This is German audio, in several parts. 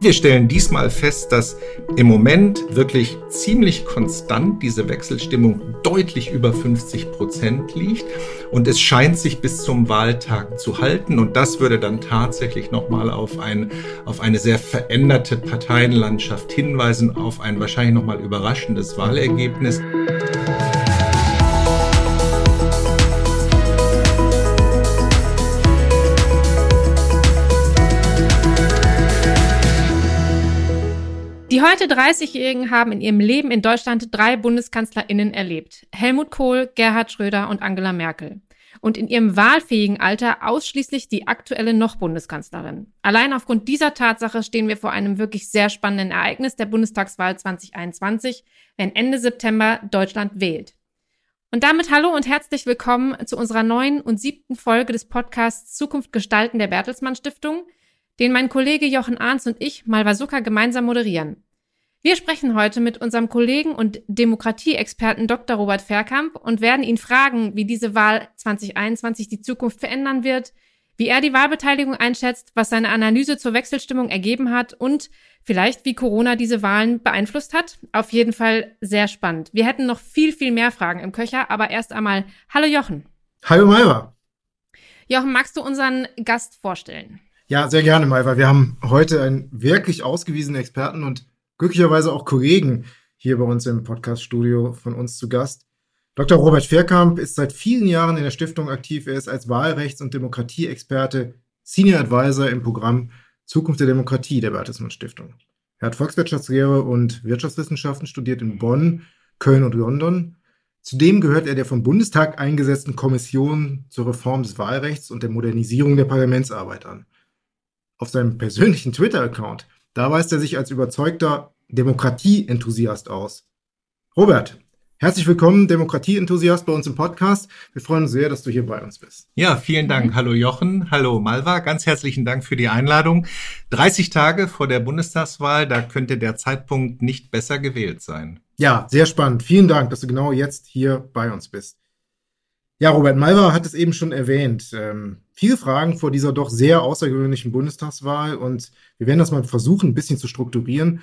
Wir stellen diesmal fest, dass im Moment wirklich ziemlich konstant diese Wechselstimmung deutlich über 50 Prozent liegt und es scheint sich bis zum Wahltag zu halten und das würde dann tatsächlich nochmal auf, ein, auf eine sehr veränderte Parteienlandschaft hinweisen, auf ein wahrscheinlich nochmal überraschendes Wahlergebnis. Die heute 30-Jährigen haben in ihrem Leben in Deutschland drei BundeskanzlerInnen erlebt. Helmut Kohl, Gerhard Schröder und Angela Merkel. Und in ihrem wahlfähigen Alter ausschließlich die aktuelle noch Bundeskanzlerin. Allein aufgrund dieser Tatsache stehen wir vor einem wirklich sehr spannenden Ereignis der Bundestagswahl 2021, wenn Ende September Deutschland wählt. Und damit hallo und herzlich willkommen zu unserer neuen und siebten Folge des Podcasts Zukunft gestalten der Bertelsmann Stiftung, den mein Kollege Jochen Arns und ich, Malvasuka, gemeinsam moderieren. Wir sprechen heute mit unserem Kollegen und Demokratieexperten Dr. Robert Verkamp und werden ihn fragen, wie diese Wahl 2021 die Zukunft verändern wird, wie er die Wahlbeteiligung einschätzt, was seine Analyse zur Wechselstimmung ergeben hat und vielleicht wie Corona diese Wahlen beeinflusst hat. Auf jeden Fall sehr spannend. Wir hätten noch viel, viel mehr Fragen im Köcher, aber erst einmal Hallo Jochen. Hallo Maiva. Jochen, magst du unseren Gast vorstellen? Ja, sehr gerne, Maiva. Wir haben heute einen wirklich ausgewiesenen Experten und glücklicherweise auch Kollegen hier bei uns im Podcaststudio von uns zu Gast. Dr. Robert Fairkamp ist seit vielen Jahren in der Stiftung aktiv. Er ist als Wahlrechts- und Demokratieexperte Senior Advisor im Programm Zukunft der Demokratie der Bertelsmann Stiftung. Er hat Volkswirtschaftslehre und Wirtschaftswissenschaften studiert in Bonn, Köln und London. Zudem gehört er der vom Bundestag eingesetzten Kommission zur Reform des Wahlrechts und der Modernisierung der Parlamentsarbeit an. Auf seinem persönlichen Twitter-Account da weist er sich als überzeugter Demokratie-Enthusiast aus. Robert, herzlich willkommen, Demokratie-Enthusiast bei uns im Podcast. Wir freuen uns sehr, dass du hier bei uns bist. Ja, vielen Dank. Hallo Jochen, hallo Malva. Ganz herzlichen Dank für die Einladung. 30 Tage vor der Bundestagswahl, da könnte der Zeitpunkt nicht besser gewählt sein. Ja, sehr spannend. Vielen Dank, dass du genau jetzt hier bei uns bist. Ja, Robert Malva hat es eben schon erwähnt. Ähm, viele Fragen vor dieser doch sehr außergewöhnlichen Bundestagswahl und wir werden das mal versuchen, ein bisschen zu strukturieren.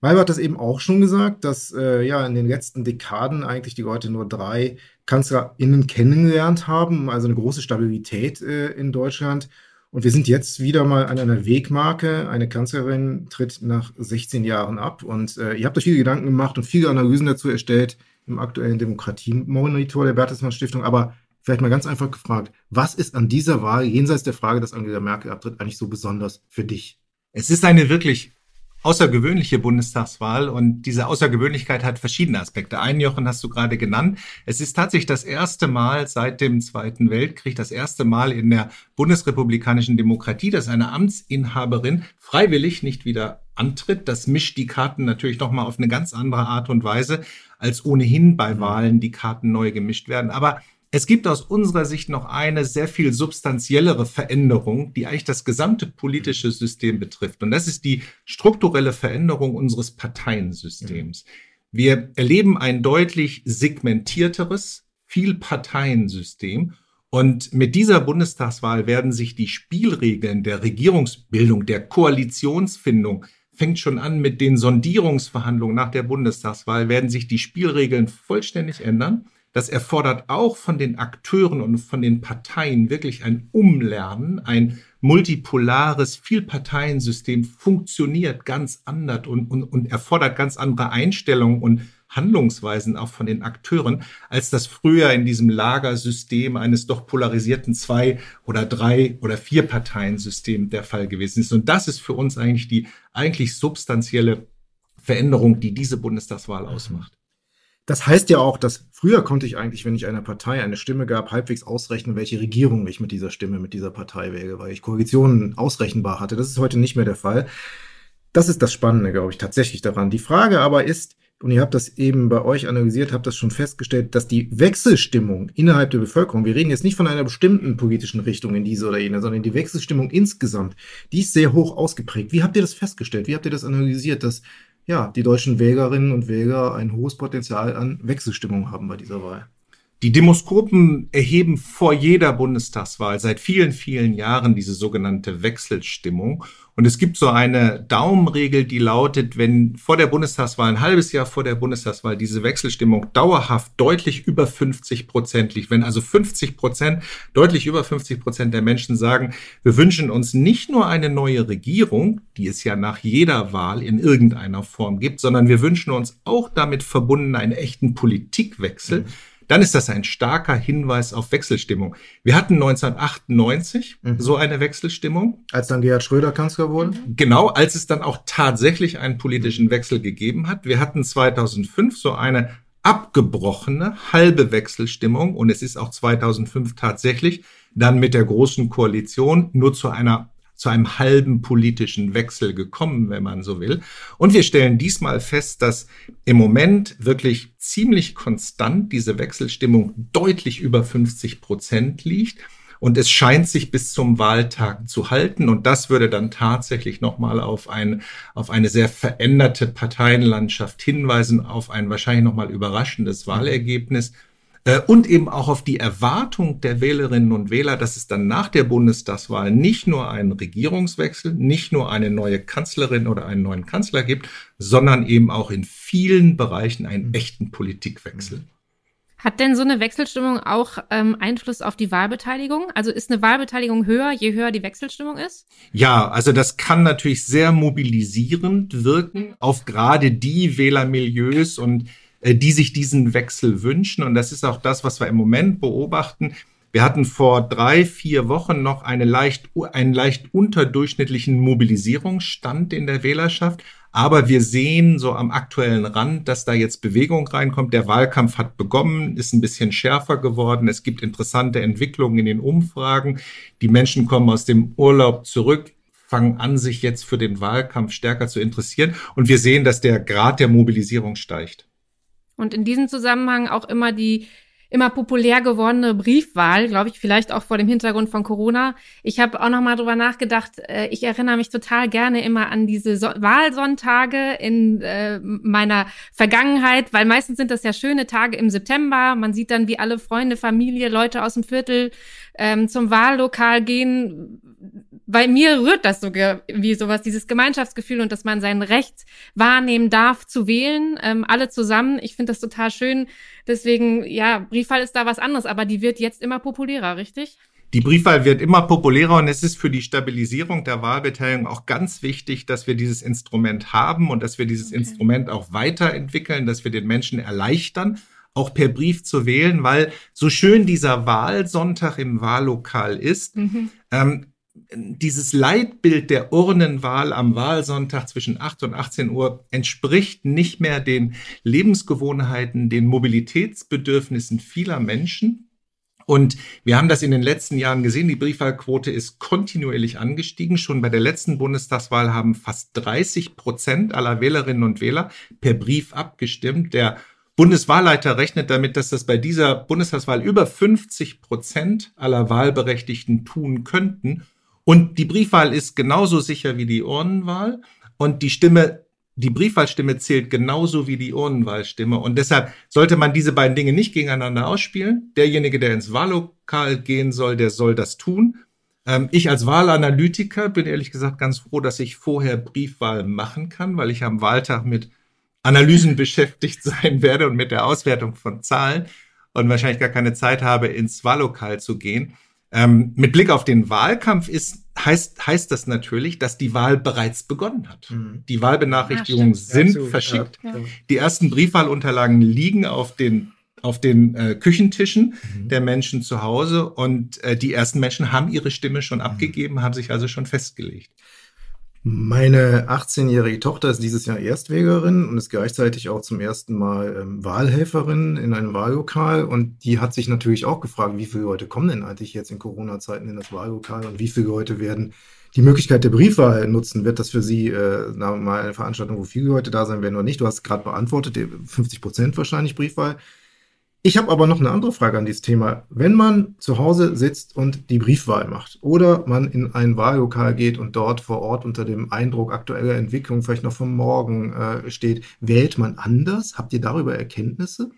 Malva hat das eben auch schon gesagt, dass äh, ja in den letzten Dekaden eigentlich die Leute nur drei KanzlerInnen kennengelernt haben, also eine große Stabilität äh, in Deutschland. Und wir sind jetzt wieder mal an einer Wegmarke. Eine Kanzlerin tritt nach 16 Jahren ab. Und äh, ihr habt euch viele Gedanken gemacht und viele Analysen dazu erstellt im aktuellen Demokratiemonitor der Bertelsmann Stiftung. Aber vielleicht mal ganz einfach gefragt, was ist an dieser Wahl, jenseits der Frage, dass Angela Merkel abtritt, eigentlich so besonders für dich? Es ist eine wirklich außergewöhnliche Bundestagswahl und diese Außergewöhnlichkeit hat verschiedene Aspekte. Einen, Jochen, hast du gerade genannt. Es ist tatsächlich das erste Mal seit dem Zweiten Weltkrieg, das erste Mal in der bundesrepublikanischen Demokratie, dass eine Amtsinhaberin freiwillig nicht wieder antritt. Das mischt die Karten natürlich nochmal auf eine ganz andere Art und Weise, als ohnehin bei Wahlen die Karten neu gemischt werden. Aber es gibt aus unserer Sicht noch eine sehr viel substanziellere Veränderung, die eigentlich das gesamte politische System betrifft. Und das ist die strukturelle Veränderung unseres Parteiensystems. Wir erleben ein deutlich segmentierteres Vielparteiensystem. Und mit dieser Bundestagswahl werden sich die Spielregeln der Regierungsbildung, der Koalitionsfindung, fängt schon an mit den Sondierungsverhandlungen nach der Bundestagswahl, werden sich die Spielregeln vollständig ändern. Das erfordert auch von den Akteuren und von den Parteien wirklich ein Umlernen, ein multipolares Vielparteiensystem funktioniert ganz anders und, und, und erfordert ganz andere Einstellungen und Handlungsweisen auch von den Akteuren, als das früher in diesem Lagersystem eines doch polarisierten zwei oder drei oder vier Parteiensystem der Fall gewesen ist. Und das ist für uns eigentlich die eigentlich substanzielle Veränderung, die diese Bundestagswahl ausmacht. Das heißt ja auch, dass früher konnte ich eigentlich, wenn ich einer Partei eine Stimme gab, halbwegs ausrechnen, welche Regierung ich mit dieser Stimme, mit dieser Partei wähle, weil ich Koalitionen ausrechenbar hatte. Das ist heute nicht mehr der Fall. Das ist das Spannende, glaube ich, tatsächlich daran. Die Frage aber ist, und ihr habt das eben bei euch analysiert, habt das schon festgestellt, dass die Wechselstimmung innerhalb der Bevölkerung, wir reden jetzt nicht von einer bestimmten politischen Richtung in diese oder jene, sondern die Wechselstimmung insgesamt, die ist sehr hoch ausgeprägt. Wie habt ihr das festgestellt? Wie habt ihr das analysiert, dass ja, die deutschen Wählerinnen und Wähler ein hohes Potenzial an Wechselstimmung haben bei dieser Wahl. Die Demoskopen erheben vor jeder Bundestagswahl seit vielen, vielen Jahren diese sogenannte Wechselstimmung. Und es gibt so eine Daumenregel, die lautet, wenn vor der Bundestagswahl, ein halbes Jahr vor der Bundestagswahl, diese Wechselstimmung dauerhaft deutlich über 50 Prozent liegt, wenn also 50 Prozent, deutlich über 50 Prozent der Menschen sagen, wir wünschen uns nicht nur eine neue Regierung, die es ja nach jeder Wahl in irgendeiner Form gibt, sondern wir wünschen uns auch damit verbunden einen echten Politikwechsel. Mhm dann ist das ein starker Hinweis auf Wechselstimmung. Wir hatten 1998 mhm. so eine Wechselstimmung. Als dann Gerhard Schröder Kanzler wurde? Genau, als es dann auch tatsächlich einen politischen Wechsel gegeben hat. Wir hatten 2005 so eine abgebrochene halbe Wechselstimmung und es ist auch 2005 tatsächlich dann mit der großen Koalition nur zu einer zu einem halben politischen Wechsel gekommen, wenn man so will. Und wir stellen diesmal fest, dass im Moment wirklich ziemlich konstant diese Wechselstimmung deutlich über 50 Prozent liegt. Und es scheint sich bis zum Wahltag zu halten. Und das würde dann tatsächlich nochmal auf, ein, auf eine sehr veränderte Parteienlandschaft hinweisen, auf ein wahrscheinlich nochmal überraschendes Wahlergebnis. Äh, und eben auch auf die Erwartung der Wählerinnen und Wähler, dass es dann nach der Bundestagswahl nicht nur einen Regierungswechsel, nicht nur eine neue Kanzlerin oder einen neuen Kanzler gibt, sondern eben auch in vielen Bereichen einen mhm. echten Politikwechsel. Hat denn so eine Wechselstimmung auch ähm, Einfluss auf die Wahlbeteiligung? Also ist eine Wahlbeteiligung höher, je höher die Wechselstimmung ist? Ja, also das kann natürlich sehr mobilisierend wirken auf gerade die Wählermilieus und die sich diesen Wechsel wünschen. Und das ist auch das, was wir im Moment beobachten. Wir hatten vor drei, vier Wochen noch eine leicht, einen leicht unterdurchschnittlichen Mobilisierungsstand in der Wählerschaft. Aber wir sehen so am aktuellen Rand, dass da jetzt Bewegung reinkommt. Der Wahlkampf hat begonnen, ist ein bisschen schärfer geworden. Es gibt interessante Entwicklungen in den Umfragen. Die Menschen kommen aus dem Urlaub zurück fangen an, sich jetzt für den Wahlkampf stärker zu interessieren. Und wir sehen, dass der Grad der Mobilisierung steigt. Und in diesem Zusammenhang auch immer die immer populär gewordene Briefwahl, glaube ich, vielleicht auch vor dem Hintergrund von Corona. Ich habe auch noch mal drüber nachgedacht. Äh, ich erinnere mich total gerne immer an diese so Wahlsonntage in äh, meiner Vergangenheit, weil meistens sind das ja schöne Tage im September. Man sieht dann, wie alle Freunde, Familie, Leute aus dem Viertel ähm, zum Wahllokal gehen bei mir rührt das sogar wie sowas, dieses Gemeinschaftsgefühl und dass man sein Recht wahrnehmen darf zu wählen, ähm, alle zusammen. Ich finde das total schön. Deswegen, ja, Briefwahl ist da was anderes, aber die wird jetzt immer populärer, richtig? Die Briefwahl wird immer populärer und es ist für die Stabilisierung der Wahlbeteiligung auch ganz wichtig, dass wir dieses Instrument haben und dass wir dieses okay. Instrument auch weiterentwickeln, dass wir den Menschen erleichtern, auch per Brief zu wählen, weil so schön dieser Wahlsonntag im Wahllokal ist, mhm. ähm, dieses Leitbild der Urnenwahl am Wahlsonntag zwischen 8 und 18 Uhr entspricht nicht mehr den Lebensgewohnheiten, den Mobilitätsbedürfnissen vieler Menschen. Und wir haben das in den letzten Jahren gesehen. Die Briefwahlquote ist kontinuierlich angestiegen. Schon bei der letzten Bundestagswahl haben fast 30 Prozent aller Wählerinnen und Wähler per Brief abgestimmt. Der Bundeswahlleiter rechnet damit, dass das bei dieser Bundestagswahl über 50 Prozent aller Wahlberechtigten tun könnten. Und die Briefwahl ist genauso sicher wie die Urnenwahl. Und die Stimme, die Briefwahlstimme zählt genauso wie die Urnenwahlstimme. Und deshalb sollte man diese beiden Dinge nicht gegeneinander ausspielen. Derjenige, der ins Wahllokal gehen soll, der soll das tun. Ähm, ich als Wahlanalytiker bin ehrlich gesagt ganz froh, dass ich vorher Briefwahl machen kann, weil ich am Wahltag mit Analysen beschäftigt sein werde und mit der Auswertung von Zahlen und wahrscheinlich gar keine Zeit habe, ins Wahllokal zu gehen. Ähm, mit Blick auf den Wahlkampf ist, heißt, heißt das natürlich, dass die Wahl bereits begonnen hat. Mhm. Die Wahlbenachrichtigungen ja, sind Absolut. verschickt. Ja. Die ersten Briefwahlunterlagen liegen auf den auf den äh, Küchentischen mhm. der Menschen zu Hause und äh, die ersten Menschen haben ihre Stimme schon mhm. abgegeben, haben sich also schon festgelegt. Meine 18-jährige Tochter ist dieses Jahr Erstwägerin und ist gleichzeitig auch zum ersten Mal ähm, Wahlhelferin in einem Wahllokal. Und die hat sich natürlich auch gefragt, wie viele Leute kommen denn eigentlich jetzt in Corona-Zeiten in das Wahllokal und wie viele Leute werden die Möglichkeit der Briefwahl nutzen? Wird das für sie äh, mal eine Veranstaltung, wo viele Leute da sein werden oder nicht? Du hast gerade beantwortet, 50 Prozent wahrscheinlich Briefwahl. Ich habe aber noch eine andere Frage an dieses Thema. Wenn man zu Hause sitzt und die Briefwahl macht oder man in ein Wahllokal geht und dort vor Ort unter dem Eindruck aktueller Entwicklung vielleicht noch vom Morgen äh, steht, wählt man anders? Habt ihr darüber Erkenntnisse?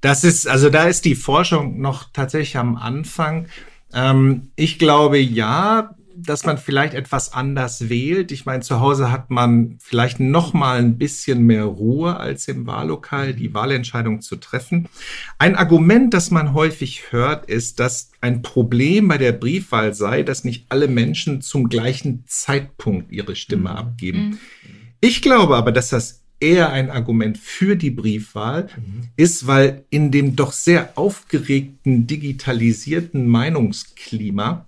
Das ist, also da ist die Forschung noch tatsächlich am Anfang. Ähm, ich glaube ja, dass man vielleicht etwas anders wählt. Ich meine, zu Hause hat man vielleicht noch mal ein bisschen mehr Ruhe als im Wahllokal, die Wahlentscheidung zu treffen. Ein Argument, das man häufig hört, ist, dass ein Problem bei der Briefwahl sei, dass nicht alle Menschen zum gleichen Zeitpunkt ihre Stimme mhm. abgeben. Mhm. Ich glaube aber, dass das eher ein Argument für die Briefwahl mhm. ist, weil in dem doch sehr aufgeregten, digitalisierten Meinungsklima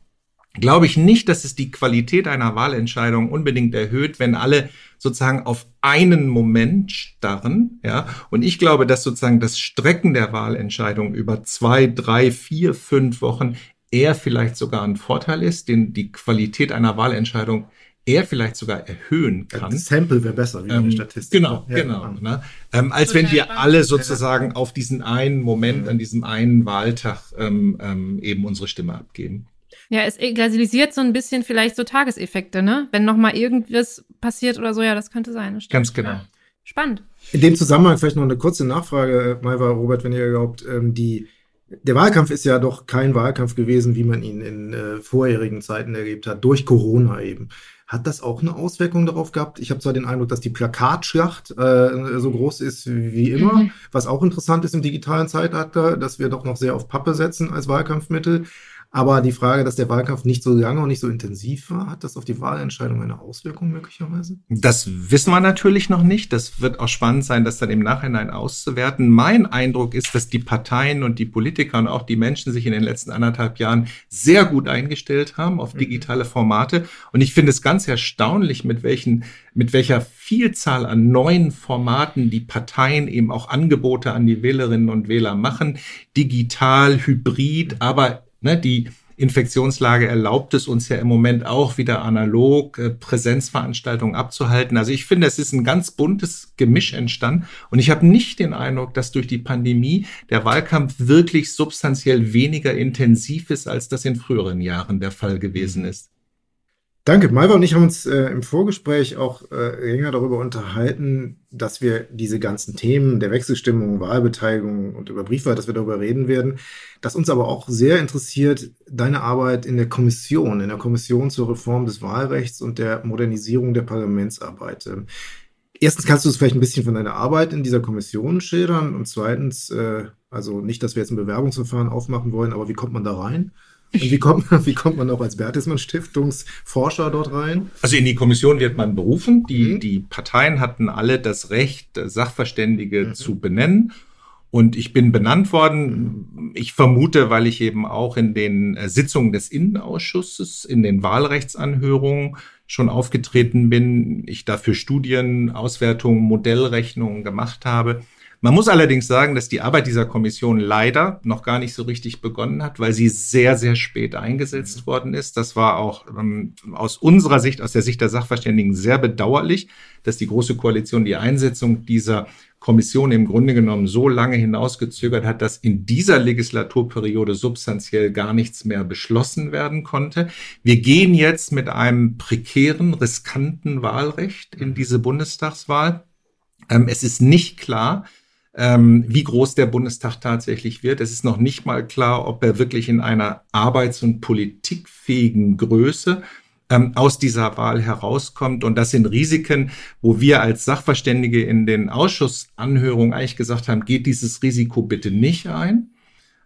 glaube ich nicht, dass es die Qualität einer Wahlentscheidung unbedingt erhöht, wenn alle sozusagen auf einen Moment starren, ja. Und ich glaube, dass sozusagen das Strecken der Wahlentscheidung über zwei, drei, vier, fünf Wochen eher vielleicht sogar ein Vorteil ist, den die Qualität einer Wahlentscheidung eher vielleicht sogar erhöhen kann. Das Sample wäre besser, wie ähm, eine Statistik. Genau, ja, genau. Ne? Ähm, als wenn wir alle sozusagen auf diesen einen Moment, an diesem einen Wahltag ähm, ähm, eben unsere Stimme abgeben. Ja, es egalisiert so ein bisschen vielleicht so Tageseffekte, ne? Wenn noch mal irgendwas passiert oder so, ja, das könnte sein. Das Ganz genau. Spannend. In dem Zusammenhang vielleicht noch eine kurze Nachfrage, Malva, Robert, wenn ihr glaubt, ähm, die der Wahlkampf ist ja doch kein Wahlkampf gewesen, wie man ihn in äh, vorherigen Zeiten erlebt hat, durch Corona eben. Hat das auch eine Auswirkung darauf gehabt? Ich habe zwar den Eindruck, dass die Plakatschlacht äh, so groß ist wie immer, mhm. was auch interessant ist im digitalen Zeitalter, dass wir doch noch sehr auf Pappe setzen als Wahlkampfmittel. Aber die Frage, dass der Wahlkampf nicht so lange und nicht so intensiv war, hat das auf die Wahlentscheidung eine Auswirkung möglicherweise? Das wissen wir natürlich noch nicht. Das wird auch spannend sein, das dann im Nachhinein auszuwerten. Mein Eindruck ist, dass die Parteien und die Politiker und auch die Menschen sich in den letzten anderthalb Jahren sehr gut eingestellt haben auf mhm. digitale Formate. Und ich finde es ganz erstaunlich, mit welchen, mit welcher Vielzahl an neuen Formaten die Parteien eben auch Angebote an die Wählerinnen und Wähler machen. Digital, hybrid, aber Ne, die Infektionslage erlaubt es uns ja im Moment auch wieder analog äh, Präsenzveranstaltungen abzuhalten. Also ich finde, es ist ein ganz buntes Gemisch entstanden und ich habe nicht den Eindruck, dass durch die Pandemie der Wahlkampf wirklich substanziell weniger intensiv ist, als das in früheren Jahren der Fall gewesen ist. Danke. Malva und ich haben uns äh, im Vorgespräch auch äh, länger darüber unterhalten, dass wir diese ganzen Themen der Wechselstimmung, Wahlbeteiligung und über Briefwahl, dass wir darüber reden werden. Dass uns aber auch sehr interessiert deine Arbeit in der Kommission, in der Kommission zur Reform des Wahlrechts und der Modernisierung der Parlamentsarbeit. Ähm, erstens kannst du es vielleicht ein bisschen von deiner Arbeit in dieser Kommission schildern und zweitens, äh, also nicht, dass wir jetzt ein Bewerbungsverfahren aufmachen wollen, aber wie kommt man da rein? Und wie kommt, man, wie kommt man auch als Bertelsmann Stiftungsforscher dort rein? Also in die Kommission wird man berufen. Die, mhm. die Parteien hatten alle das Recht, Sachverständige mhm. zu benennen. Und ich bin benannt worden. Ich vermute, weil ich eben auch in den äh, Sitzungen des Innenausschusses, in den Wahlrechtsanhörungen schon aufgetreten bin. Ich dafür Studien, Auswertungen, Modellrechnungen gemacht habe. Man muss allerdings sagen, dass die Arbeit dieser Kommission leider noch gar nicht so richtig begonnen hat, weil sie sehr, sehr spät eingesetzt worden ist. Das war auch ähm, aus unserer Sicht, aus der Sicht der Sachverständigen sehr bedauerlich, dass die Große Koalition die Einsetzung dieser Kommission im Grunde genommen so lange hinausgezögert hat, dass in dieser Legislaturperiode substanziell gar nichts mehr beschlossen werden konnte. Wir gehen jetzt mit einem prekären, riskanten Wahlrecht in diese Bundestagswahl. Ähm, es ist nicht klar, ähm, wie groß der Bundestag tatsächlich wird. Es ist noch nicht mal klar, ob er wirklich in einer arbeits- und politikfähigen Größe ähm, aus dieser Wahl herauskommt. Und das sind Risiken, wo wir als Sachverständige in den Ausschussanhörungen eigentlich gesagt haben, geht dieses Risiko bitte nicht ein.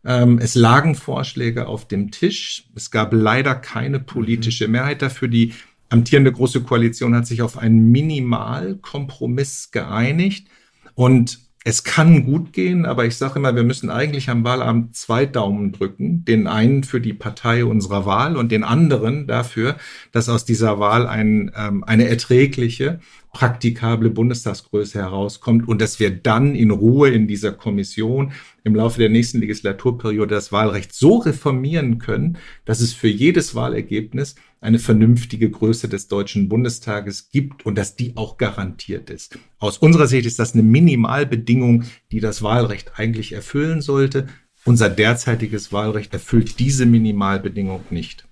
Ähm, es lagen Vorschläge auf dem Tisch. Es gab leider keine politische mhm. Mehrheit dafür. Die amtierende Große Koalition hat sich auf einen Minimalkompromiss geeinigt. Und es kann gut gehen, aber ich sage immer, wir müssen eigentlich am Wahlabend zwei Daumen drücken. Den einen für die Partei unserer Wahl und den anderen dafür, dass aus dieser Wahl ein, ähm, eine erträgliche, praktikable Bundestagsgröße herauskommt und dass wir dann in Ruhe in dieser Kommission im Laufe der nächsten Legislaturperiode das Wahlrecht so reformieren können, dass es für jedes Wahlergebnis eine vernünftige Größe des Deutschen Bundestages gibt und dass die auch garantiert ist. Aus unserer Sicht ist das eine Minimalbedingung, die das Wahlrecht eigentlich erfüllen sollte. Unser derzeitiges Wahlrecht erfüllt diese Minimalbedingung nicht.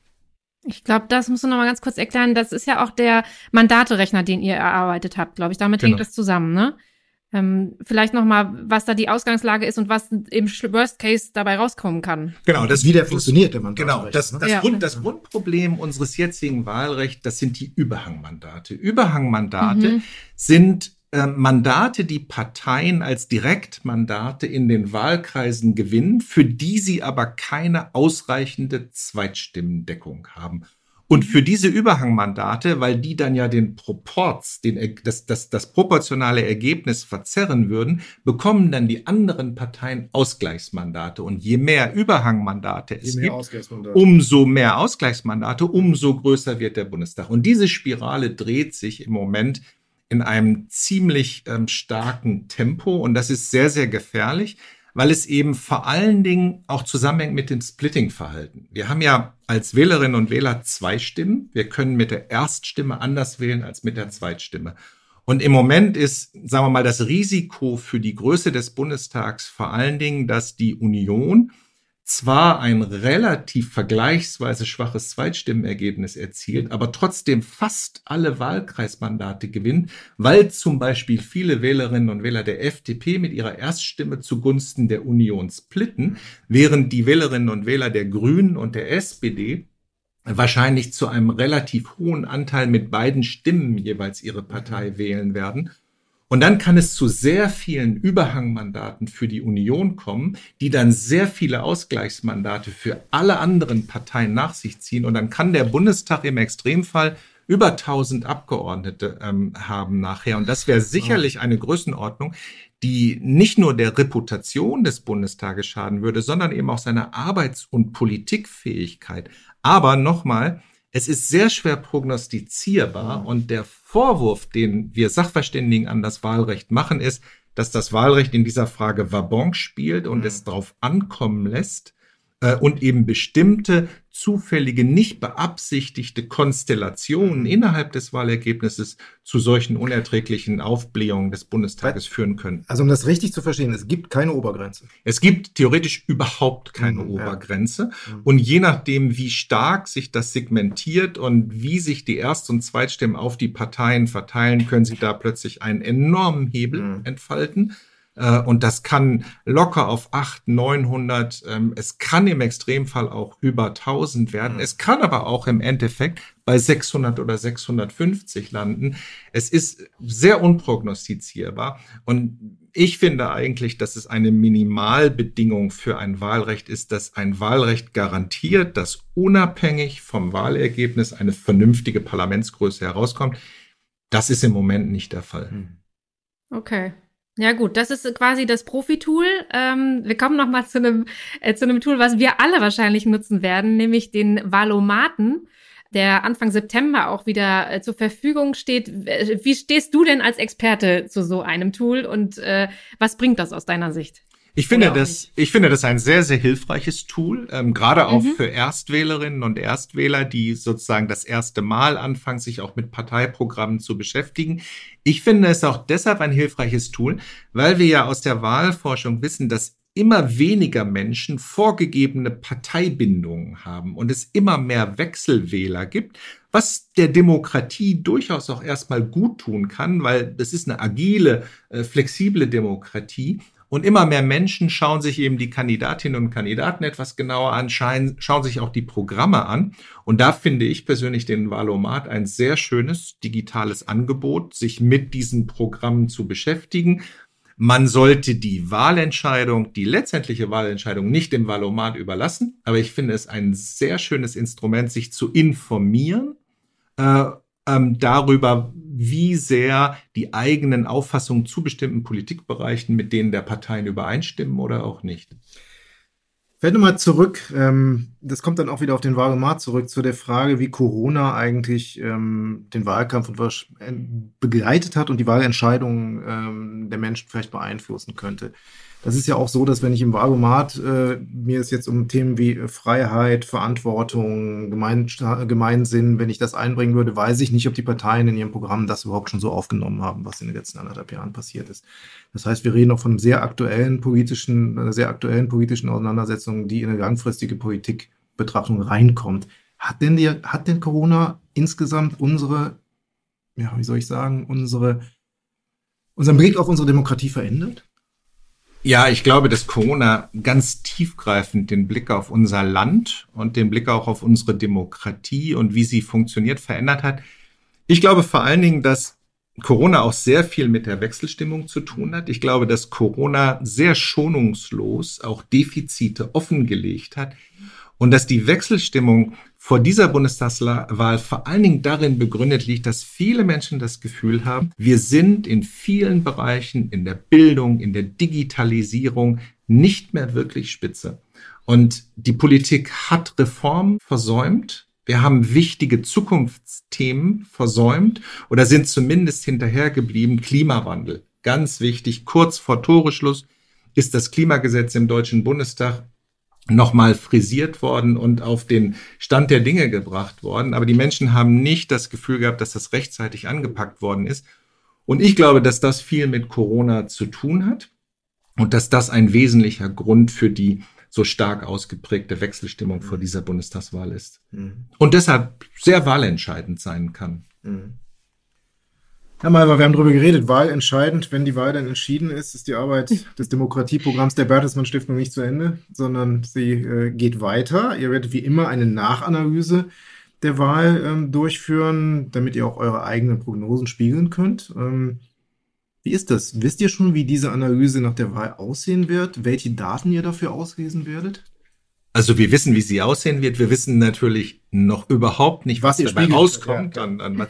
Ich glaube, das musst du noch mal ganz kurz erklären. Das ist ja auch der Mandaterechner, den ihr erarbeitet habt, glaube ich. Damit genau. hängt das zusammen, ne? Ähm, vielleicht nochmal, was da die Ausgangslage ist und was im Worst Case dabei rauskommen kann. Genau, das wie der funktioniert, der Mandat. Genau, das, das, ja. Grund, das Grundproblem unseres jetzigen Wahlrechts, das sind die Überhangmandate. Überhangmandate mhm. sind äh, Mandate, die Parteien als Direktmandate in den Wahlkreisen gewinnen, für die sie aber keine ausreichende Zweitstimmendeckung haben. Und für diese Überhangmandate, weil die dann ja den Proports, den, das, das, das proportionale Ergebnis verzerren würden, bekommen dann die anderen Parteien Ausgleichsmandate. Und je mehr Überhangmandate es mehr gibt, umso mehr Ausgleichsmandate, umso größer wird der Bundestag. Und diese Spirale dreht sich im Moment in einem ziemlich ähm, starken Tempo. Und das ist sehr, sehr gefährlich weil es eben vor allen Dingen auch zusammenhängt mit dem Splitting-Verhalten. Wir haben ja als Wählerinnen und Wähler zwei Stimmen. Wir können mit der Erststimme anders wählen als mit der Zweitstimme. Und im Moment ist, sagen wir mal, das Risiko für die Größe des Bundestags vor allen Dingen, dass die Union zwar ein relativ vergleichsweise schwaches Zweitstimmenergebnis erzielt, aber trotzdem fast alle Wahlkreismandate gewinnt, weil zum Beispiel viele Wählerinnen und Wähler der FDP mit ihrer Erststimme zugunsten der Union splitten, während die Wählerinnen und Wähler der Grünen und der SPD wahrscheinlich zu einem relativ hohen Anteil mit beiden Stimmen jeweils ihre Partei wählen werden. Und dann kann es zu sehr vielen Überhangmandaten für die Union kommen, die dann sehr viele Ausgleichsmandate für alle anderen Parteien nach sich ziehen. Und dann kann der Bundestag im Extremfall über 1000 Abgeordnete ähm, haben nachher. Und das wäre sicherlich eine Größenordnung, die nicht nur der Reputation des Bundestages schaden würde, sondern eben auch seiner Arbeits- und Politikfähigkeit. Aber nochmal, es ist sehr schwer prognostizierbar und der Vorwurf, den wir Sachverständigen an das Wahlrecht machen, ist, dass das Wahlrecht in dieser Frage Wabonk spielt und mhm. es darauf ankommen lässt, äh, und eben bestimmte zufällige, nicht beabsichtigte Konstellationen innerhalb des Wahlergebnisses zu solchen unerträglichen Aufblähungen des Bundestages führen können. Also um das richtig zu verstehen, es gibt keine Obergrenze. Es gibt theoretisch überhaupt keine mhm, Obergrenze. Ja. Mhm. Und je nachdem, wie stark sich das segmentiert und wie sich die Erst- und Zweitstimmen auf die Parteien verteilen, können sie da plötzlich einen enormen Hebel mhm. entfalten. Äh, und das kann locker auf 800, 900, ähm, es kann im Extremfall auch über 1000 werden. Mhm. Es kann aber auch im Endeffekt bei 600 oder 650 landen. Es ist sehr unprognostizierbar. Und ich finde eigentlich, dass es eine Minimalbedingung für ein Wahlrecht ist, dass ein Wahlrecht garantiert, dass unabhängig vom Wahlergebnis eine vernünftige Parlamentsgröße herauskommt. Das ist im Moment nicht der Fall. Hm. Okay. Ja gut, das ist quasi das Profi-Tool. Ähm, wir kommen noch mal zu einem äh, zu einem Tool, was wir alle wahrscheinlich nutzen werden, nämlich den Valomaten, der Anfang September auch wieder äh, zur Verfügung steht. Wie stehst du denn als Experte zu so einem Tool und äh, was bringt das aus deiner Sicht? Ich finde das, ich finde das ein sehr, sehr hilfreiches Tool, ähm, gerade auch mhm. für Erstwählerinnen und Erstwähler, die sozusagen das erste Mal anfangen, sich auch mit Parteiprogrammen zu beschäftigen. Ich finde es auch deshalb ein hilfreiches Tool, weil wir ja aus der Wahlforschung wissen, dass immer weniger Menschen vorgegebene Parteibindungen haben und es immer mehr Wechselwähler gibt, was der Demokratie durchaus auch erstmal gut tun kann, weil das ist eine agile, äh, flexible Demokratie und immer mehr Menschen schauen sich eben die Kandidatinnen und Kandidaten etwas genauer an, schauen, sich auch die Programme an. Und da finde ich persönlich den Valomat ein sehr schönes digitales Angebot, sich mit diesen Programmen zu beschäftigen. Man sollte die Wahlentscheidung, die letztendliche Wahlentscheidung nicht dem Valomat überlassen, aber ich finde es ein sehr schönes Instrument, sich zu informieren äh, ähm, darüber, wie sehr die eigenen Auffassungen zu bestimmten Politikbereichen mit denen der Parteien übereinstimmen oder auch nicht. Wenn du mal zurück, ähm, das kommt dann auch wieder auf den Wahlomat zurück, zu der Frage, wie Corona eigentlich ähm, den Wahlkampf was begleitet hat und die Wahlentscheidungen ähm, der Menschen vielleicht beeinflussen könnte. Das ist ja auch so, dass wenn ich im Wahlomat äh, mir es jetzt um Themen wie äh, Freiheit, Verantwortung, Gemein Gemeinsinn, wenn ich das einbringen würde, weiß ich nicht, ob die Parteien in ihrem Programm das überhaupt schon so aufgenommen haben, was in den letzten anderthalb Jahren passiert ist. Das heißt, wir reden auch von sehr aktuellen politischen, einer sehr aktuellen politischen Auseinandersetzung, die in eine langfristige Politikbetrachtung reinkommt. Hat denn die, hat denn Corona insgesamt unsere, ja, wie soll ich sagen, unsere unseren Blick auf unsere Demokratie verändert? Ja, ich glaube, dass Corona ganz tiefgreifend den Blick auf unser Land und den Blick auch auf unsere Demokratie und wie sie funktioniert verändert hat. Ich glaube vor allen Dingen, dass Corona auch sehr viel mit der Wechselstimmung zu tun hat. Ich glaube, dass Corona sehr schonungslos auch Defizite offengelegt hat und dass die Wechselstimmung vor dieser Bundestagswahl vor allen Dingen darin begründet liegt, dass viele Menschen das Gefühl haben, wir sind in vielen Bereichen, in der Bildung, in der Digitalisierung nicht mehr wirklich spitze. Und die Politik hat Reformen versäumt. Wir haben wichtige Zukunftsthemen versäumt oder sind zumindest hinterhergeblieben. Klimawandel, ganz wichtig. Kurz vor Toreschluss ist das Klimagesetz im Deutschen Bundestag nochmal frisiert worden und auf den Stand der Dinge gebracht worden. Aber die Menschen haben nicht das Gefühl gehabt, dass das rechtzeitig angepackt worden ist. Und ich glaube, dass das viel mit Corona zu tun hat und dass das ein wesentlicher Grund für die so stark ausgeprägte Wechselstimmung vor dieser Bundestagswahl ist. Mhm. Und deshalb sehr wahlentscheidend sein kann. Mhm. Herr Malver, wir haben darüber geredet, Wahl entscheidend. Wenn die Wahl dann entschieden ist, ist die Arbeit des Demokratieprogramms der Bertelsmann Stiftung nicht zu Ende, sondern sie äh, geht weiter. Ihr werdet wie immer eine Nachanalyse der Wahl ähm, durchführen, damit ihr auch eure eigenen Prognosen spiegeln könnt. Ähm, wie ist das? Wisst ihr schon, wie diese Analyse nach der Wahl aussehen wird? Welche Daten ihr dafür auslesen werdet? Also wir wissen, wie sie aussehen wird. Wir wissen natürlich noch überhaupt nicht, was, was dabei rauskommt. Ja, an, an,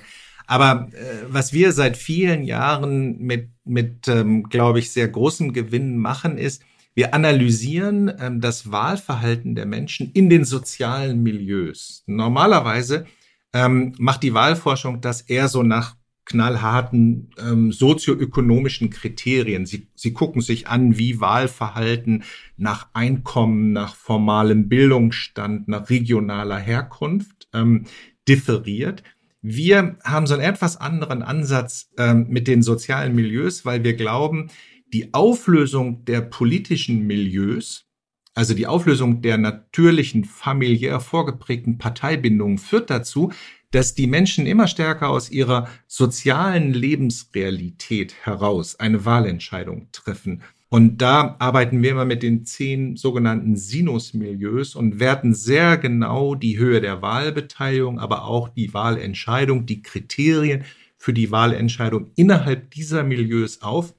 aber äh, was wir seit vielen Jahren mit, mit ähm, glaube ich, sehr großem Gewinn machen, ist, wir analysieren ähm, das Wahlverhalten der Menschen in den sozialen Milieus. Normalerweise ähm, macht die Wahlforschung das eher so nach knallharten ähm, sozioökonomischen Kriterien. Sie, sie gucken sich an, wie Wahlverhalten nach Einkommen, nach formalem Bildungsstand, nach regionaler Herkunft ähm, differiert. Wir haben so einen etwas anderen Ansatz ähm, mit den sozialen Milieus, weil wir glauben, die Auflösung der politischen Milieus, also die Auflösung der natürlichen familiär vorgeprägten Parteibindungen führt dazu, dass die Menschen immer stärker aus ihrer sozialen Lebensrealität heraus eine Wahlentscheidung treffen. Und da arbeiten wir immer mit den zehn sogenannten Sinusmilieus und werten sehr genau die Höhe der Wahlbeteiligung, aber auch die Wahlentscheidung, die Kriterien für die Wahlentscheidung innerhalb dieser Milieus auf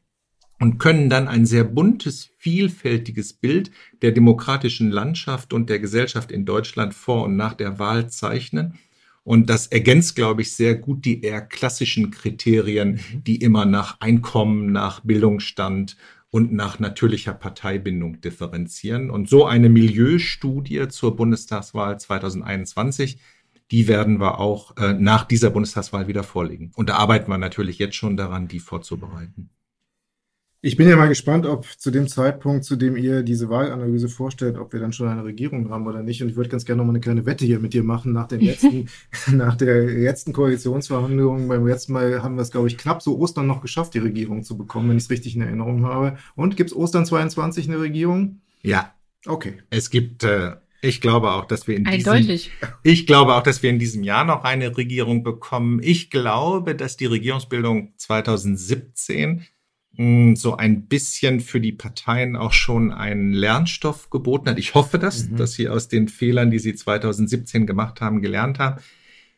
und können dann ein sehr buntes, vielfältiges Bild der demokratischen Landschaft und der Gesellschaft in Deutschland vor und nach der Wahl zeichnen. Und das ergänzt, glaube ich, sehr gut die eher klassischen Kriterien, mhm. die immer nach Einkommen, nach Bildungsstand und nach natürlicher Parteibindung differenzieren. Und so eine Milieustudie zur Bundestagswahl 2021, die werden wir auch äh, nach dieser Bundestagswahl wieder vorlegen. Und da arbeiten wir natürlich jetzt schon daran, die vorzubereiten. Ich bin ja mal gespannt, ob zu dem Zeitpunkt, zu dem ihr diese Wahlanalyse vorstellt, ob wir dann schon eine Regierung haben oder nicht. Und ich würde ganz gerne noch mal eine kleine Wette hier mit dir machen nach den letzten, nach der letzten Koalitionsverhandlung. Beim letzten Mal haben wir es, glaube ich, knapp so Ostern noch geschafft, die Regierung zu bekommen, wenn ich es richtig in Erinnerung habe. Und gibt es Ostern 22 eine Regierung? Ja. Okay. Es gibt, äh, ich glaube auch, dass wir in Eindeutig. diesem, ich glaube auch, dass wir in diesem Jahr noch eine Regierung bekommen. Ich glaube, dass die Regierungsbildung 2017 so ein bisschen für die Parteien auch schon einen Lernstoff geboten hat. Ich hoffe das, mhm. dass sie aus den Fehlern, die sie 2017 gemacht haben, gelernt haben.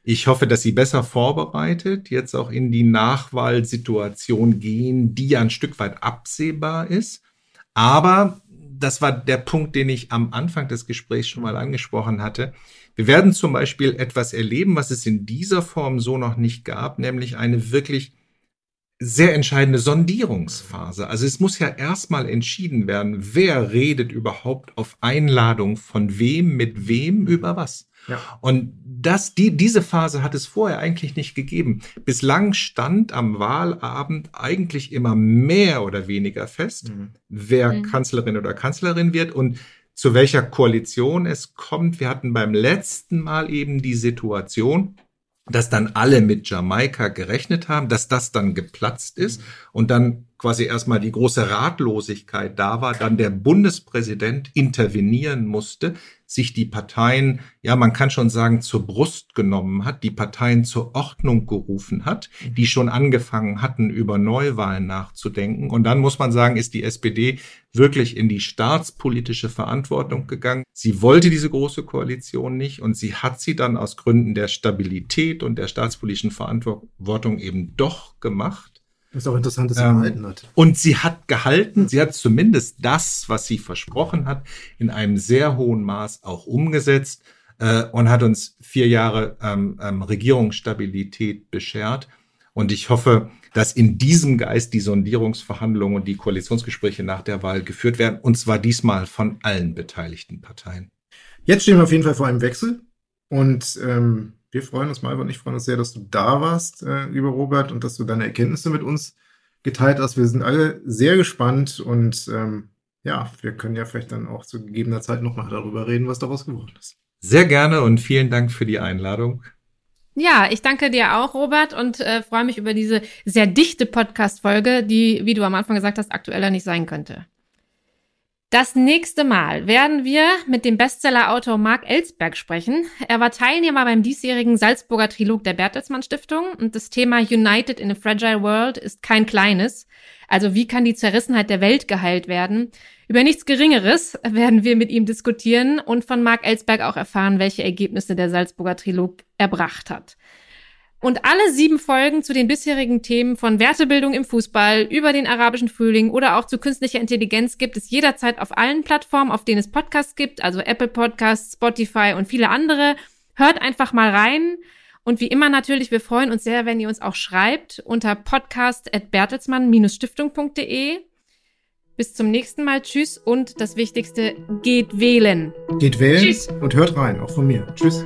Ich hoffe, dass sie besser vorbereitet jetzt auch in die Nachwahlsituation gehen, die ja ein Stück weit absehbar ist. Aber das war der Punkt, den ich am Anfang des Gesprächs schon mal angesprochen hatte. Wir werden zum Beispiel etwas erleben, was es in dieser Form so noch nicht gab, nämlich eine wirklich sehr entscheidende Sondierungsphase. Also es muss ja erstmal entschieden werden, wer redet überhaupt auf Einladung von wem, mit wem, über was. Ja. Und das, die, diese Phase hat es vorher eigentlich nicht gegeben. Bislang stand am Wahlabend eigentlich immer mehr oder weniger fest, mhm. wer mhm. Kanzlerin oder Kanzlerin wird und zu welcher Koalition es kommt. Wir hatten beim letzten Mal eben die Situation, dass dann alle mit Jamaika gerechnet haben, dass das dann geplatzt ist und dann quasi erstmal die große Ratlosigkeit da war, dann der Bundespräsident intervenieren musste, sich die Parteien, ja, man kann schon sagen, zur Brust genommen hat, die Parteien zur Ordnung gerufen hat, die schon angefangen hatten, über Neuwahlen nachzudenken. Und dann muss man sagen, ist die SPD wirklich in die staatspolitische Verantwortung gegangen. Sie wollte diese große Koalition nicht und sie hat sie dann aus Gründen der Stabilität und der staatspolitischen Verantwortung eben doch gemacht. Das ist auch interessant, dass sie ähm, gehalten hat. Und sie hat gehalten, sie hat zumindest das, was sie versprochen hat, in einem sehr hohen Maß auch umgesetzt äh, und hat uns vier Jahre ähm, ähm, Regierungsstabilität beschert. Und ich hoffe, dass in diesem Geist die Sondierungsverhandlungen und die Koalitionsgespräche nach der Wahl geführt werden, und zwar diesmal von allen beteiligten Parteien. Jetzt stehen wir auf jeden Fall vor einem Wechsel. Und ähm, wir freuen uns, Malva und ich freuen uns sehr, dass du da warst, äh, lieber Robert, und dass du deine Erkenntnisse mit uns geteilt hast. Wir sind alle sehr gespannt und ähm, ja, wir können ja vielleicht dann auch zu gegebener Zeit nochmal darüber reden, was daraus geworden ist. Sehr gerne und vielen Dank für die Einladung. Ja, ich danke dir auch, Robert, und äh, freue mich über diese sehr dichte Podcast-Folge, die, wie du am Anfang gesagt hast, aktueller nicht sein könnte. Das nächste Mal werden wir mit dem Bestseller-Autor Marc Ellsberg sprechen. Er war Teilnehmer beim diesjährigen Salzburger Trilog der Bertelsmann Stiftung und das Thema United in a Fragile World ist kein kleines. Also wie kann die Zerrissenheit der Welt geheilt werden? Über nichts Geringeres werden wir mit ihm diskutieren und von Marc Ellsberg auch erfahren, welche Ergebnisse der Salzburger Trilog erbracht hat. Und alle sieben Folgen zu den bisherigen Themen von Wertebildung im Fußball über den arabischen Frühling oder auch zu künstlicher Intelligenz gibt es jederzeit auf allen Plattformen, auf denen es Podcasts gibt, also Apple Podcasts, Spotify und viele andere. Hört einfach mal rein. Und wie immer natürlich, wir freuen uns sehr, wenn ihr uns auch schreibt unter podcast.bertelsmann-stiftung.de. Bis zum nächsten Mal. Tschüss und das Wichtigste, geht wählen. Geht wählen Tschüss. und hört rein, auch von mir. Tschüss.